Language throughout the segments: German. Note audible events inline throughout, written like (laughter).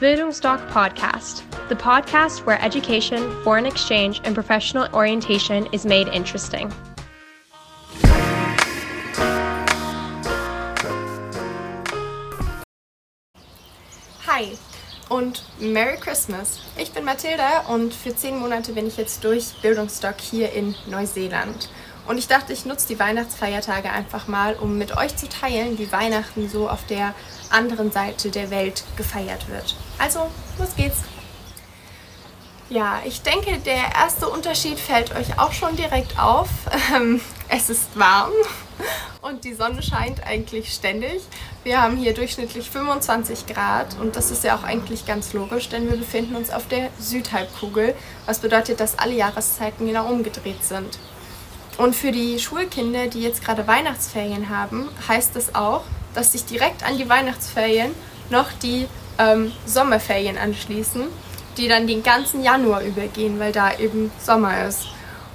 Bildungsdoc Podcast, the podcast where education, foreign exchange, and professional orientation is made interesting. Hi und Merry Christmas. Ich bin Mathilda und für zehn Monate bin ich jetzt durch Bildungsdoc hier in Neuseeland. Und ich dachte, ich nutze die Weihnachtsfeiertage einfach mal, um mit euch zu teilen, wie Weihnachten so auf der anderen Seite der Welt gefeiert wird. Also, los geht's! Ja, ich denke, der erste Unterschied fällt euch auch schon direkt auf. (laughs) Ähm, es ist warm (laughs) und die Sonne scheint eigentlich ständig. Wir haben hier durchschnittlich 25 Grad und das ist ja auch eigentlich ganz logisch, denn wir befinden uns auf der Südhalbkugel, was bedeutet, dass alle Jahreszeiten genau umgedreht sind. Und für die Schulkinder, die jetzt gerade Weihnachtsferien haben, heißt es auch, dass sich direkt an die Weihnachtsferien noch die ähm, Sommerferien anschließen, die dann den ganzen Januar übergehen, weil da eben Sommer ist.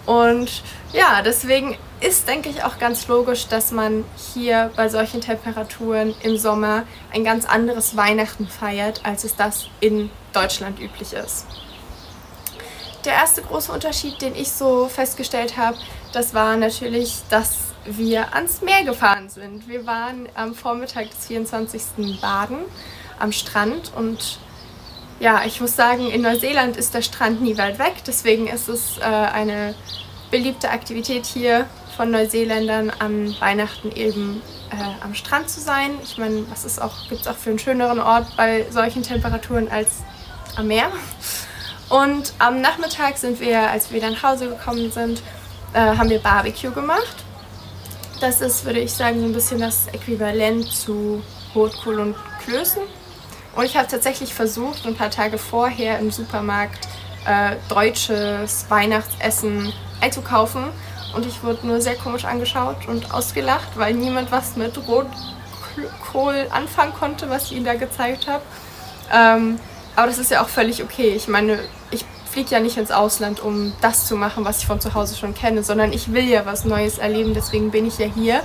Und ja, deswegen ist, denke ich, auch ganz logisch, dass man hier bei solchen Temperaturen im Sommer ein ganz anderes Weihnachten feiert, als es das in Deutschland üblich ist. Der erste große Unterschied, den ich so festgestellt habe, das war natürlich, dass wir ans Meer gefahren sind. Wir waren am Vormittag des 24. Baden am Strand und ja, ich muss sagen, in Neuseeland ist der Strand nie weit weg, deswegen ist es äh, eine beliebte Aktivität hier von Neuseeländern an Weihnachten eben äh, am Strand zu sein. Ich meine, was ist auch, gibt es auch für einen schöneren Ort bei solchen Temperaturen als am Meer. Und am Nachmittag sind wir, als wir dann nach Hause gekommen sind, äh, haben wir Barbecue gemacht. Das ist, würde ich sagen, so ein bisschen das Äquivalent zu Rotkohl und Klößen. Und ich habe tatsächlich versucht, ein paar Tage vorher im Supermarkt äh, deutsches Weihnachtsessen einzukaufen. Und ich wurde nur sehr komisch angeschaut und ausgelacht, weil niemand was mit Rotkohl anfangen konnte, was ich ihnen da gezeigt habe. Ähm, aber das ist ja auch völlig okay. Ich meine, ich fliege ja nicht ins Ausland, um das zu machen, was ich von zu Hause schon kenne, sondern ich will ja was Neues erleben, deswegen bin ich ja hier.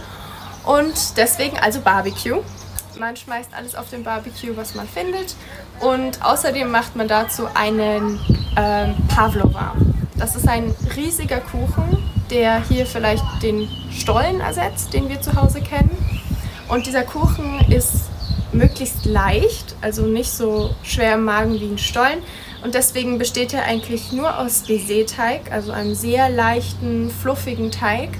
Und deswegen also Barbecue. Man schmeißt alles auf den Barbecue, was man findet. Und außerdem macht man dazu einen ähm, Pavlova. Das ist ein riesiger Kuchen, der hier vielleicht den Stollen ersetzt, den wir zu Hause kennen. Und dieser Kuchen ist möglichst leicht, also nicht so schwer im Magen wie ein Stollen. Und deswegen besteht er eigentlich nur aus Baiser-Teig, also einem sehr leichten, fluffigen Teig,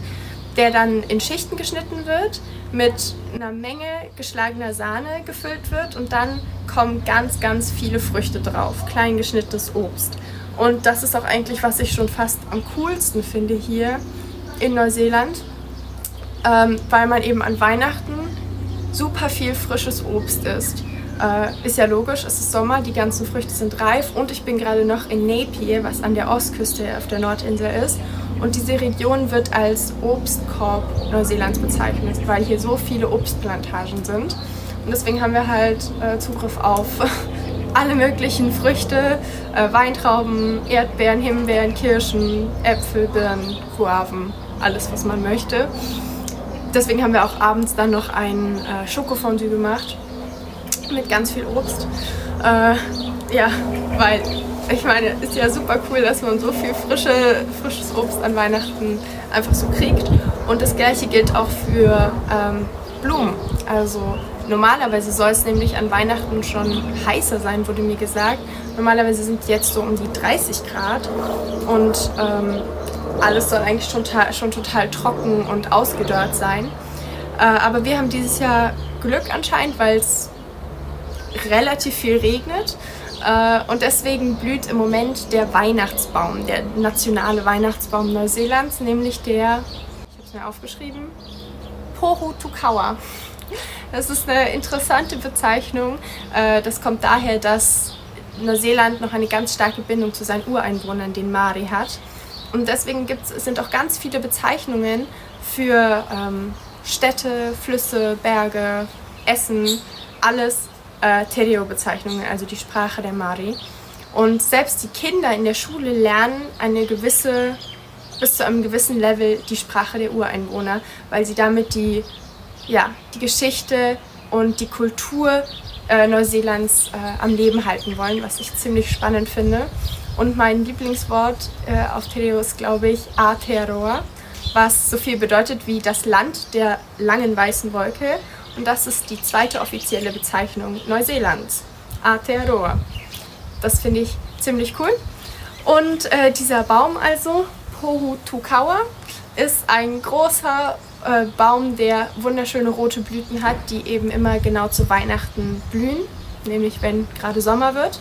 der dann in Schichten geschnitten wird, mit einer Menge geschlagener Sahne gefüllt wird und dann kommen ganz, ganz viele Früchte drauf, klein geschnittenes Obst. Und das ist auch eigentlich, was ich schon fast am coolsten finde hier in Neuseeland, ähm, weil man eben an Weihnachten super viel frisches Obst isst. Äh, ist ja logisch, es ist Sommer, die ganzen Früchte sind reif und ich bin gerade noch in Napier, was an der Ostküste auf der Nordinsel ist. Und diese Region wird als Obstkorb Neuseelands bezeichnet, weil hier so viele Obstplantagen sind. Und deswegen haben wir halt äh, Zugriff auf (laughs) alle möglichen Früchte, äh, Weintrauben, Erdbeeren, Himbeeren, Kirschen, Äpfel, Birnen, Guaven, alles was man möchte. Deswegen haben wir auch abends dann noch ein äh, Schokofondue gemacht mit ganz viel Obst. Äh, ja, weil ich meine, ist ja super cool, dass man so viel frische, frisches Obst an Weihnachten einfach so kriegt. Und das gleiche gilt auch für ähm, Blumen. Also normalerweise soll es nämlich an Weihnachten schon heißer sein, wurde mir gesagt. Normalerweise sind jetzt so um die 30 Grad und ähm, alles soll eigentlich schon, schon total trocken und ausgedörrt sein. Äh, aber wir haben dieses Jahr Glück anscheinend, weil es relativ viel regnet. Äh, und deswegen blüht im Moment der Weihnachtsbaum, der nationale Weihnachtsbaum Neuseelands, nämlich der, ich habe es mir aufgeschrieben, Pohu Tukawa. Das ist eine interessante Bezeichnung. Äh, das kommt daher, dass Neuseeland noch eine ganz starke Bindung zu seinen Ureinwohnern, den Maori, hat. Und deswegen gibt's, sind auch ganz viele Bezeichnungen für ähm, Städte, Flüsse, Berge, Essen, alles äh, Tereo-Bezeichnungen, also die Sprache der Mari. Und selbst die Kinder in der Schule lernen eine gewisse, bis zu einem gewissen Level die Sprache der Ureinwohner, weil sie damit die, ja, die Geschichte und die Kultur äh, Neuseelands äh, am Leben halten wollen, was ich ziemlich spannend finde. Und mein Lieblingswort äh, auf Tereo ist, glaube ich, Aotearoa, was so viel bedeutet wie das Land der langen weißen Wolke. Und das ist die zweite offizielle Bezeichnung Neuseelands. Aotearoa. Das finde ich ziemlich cool. Und äh, dieser Baum also, Pohutukawa, ist ein großer äh, Baum, der wunderschöne rote Blüten hat, die eben immer genau zu Weihnachten blühen, nämlich wenn gerade Sommer wird.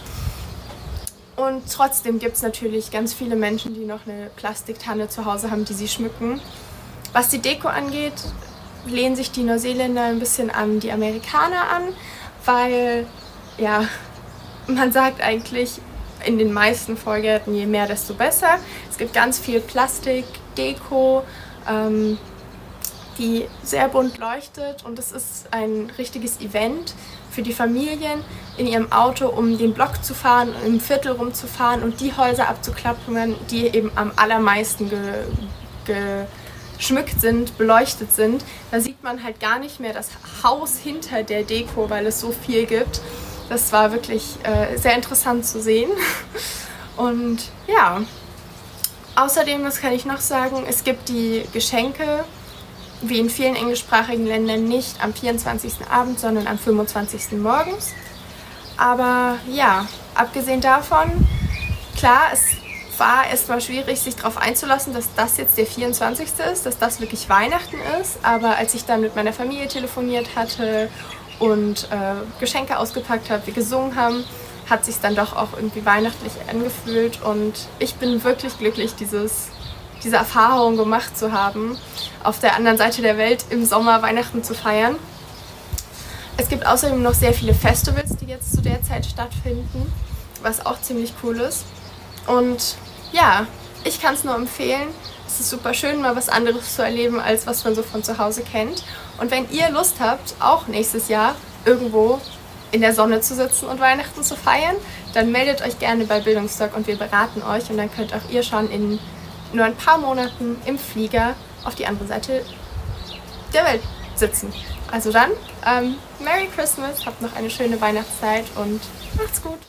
Und trotzdem gibt es natürlich ganz viele Menschen, die noch eine Plastiktanne zu Hause haben, die sie schmücken. Was die Deko angeht, lehnen sich die Neuseeländer ein bisschen an die Amerikaner an, weil ja, (laughs) man sagt eigentlich in den meisten Vorgärten, je mehr, desto besser. Es gibt ganz viel Plastik, Deko, ähm, die sehr bunt leuchtet und es ist ein richtiges Event für die Familien in ihrem Auto, um den Block zu fahren, im Viertel rumzufahren und die Häuser abzuklappern, die eben am allermeisten ge, geschmückt sind, beleuchtet sind. Da sieht man halt gar nicht mehr das Haus hinter der Deko, weil es so viel gibt. Das war wirklich äh, sehr interessant zu sehen. (laughs) Und ja, außerdem, was kann ich noch sagen? Es gibt die Geschenke, wie in vielen englischsprachigen Ländern, nicht am 24. Abend, sondern am 25. morgens. Aber ja, abgesehen davon, klar, es war erstmal schwierig, sich darauf einzulassen, dass das jetzt der 24. ist, dass das wirklich Weihnachten ist. Aber als ich dann mit meiner Familie telefoniert hatte und äh, Geschenke ausgepackt habe, wir gesungen haben, hat sich dann doch auch irgendwie weihnachtlich angefühlt und ich bin wirklich glücklich, dieses, diese Erfahrung gemacht zu haben, auf der anderen Seite der Welt im Sommer Weihnachten zu feiern. Es gibt außerdem noch sehr viele Festivals, die jetzt zu der Zeit stattfinden, was auch ziemlich cool ist. Und ja, ich kann es nur empfehlen. Es ist super schön, mal was anderes zu erleben, als was man so von zu Hause kennt. Und wenn ihr Lust habt, auch nächstes Jahr irgendwo in der Sonne zu sitzen und Weihnachten zu feiern, dann meldet euch gerne bei Bildungsdoc und wir beraten euch und dann könnt auch ihr schon in nur ein paar Monaten im Flieger auf die andere Seite der Welt sitzen. Also dann, ähm, Merry Christmas, habt noch eine schöne Weihnachtszeit und macht's gut.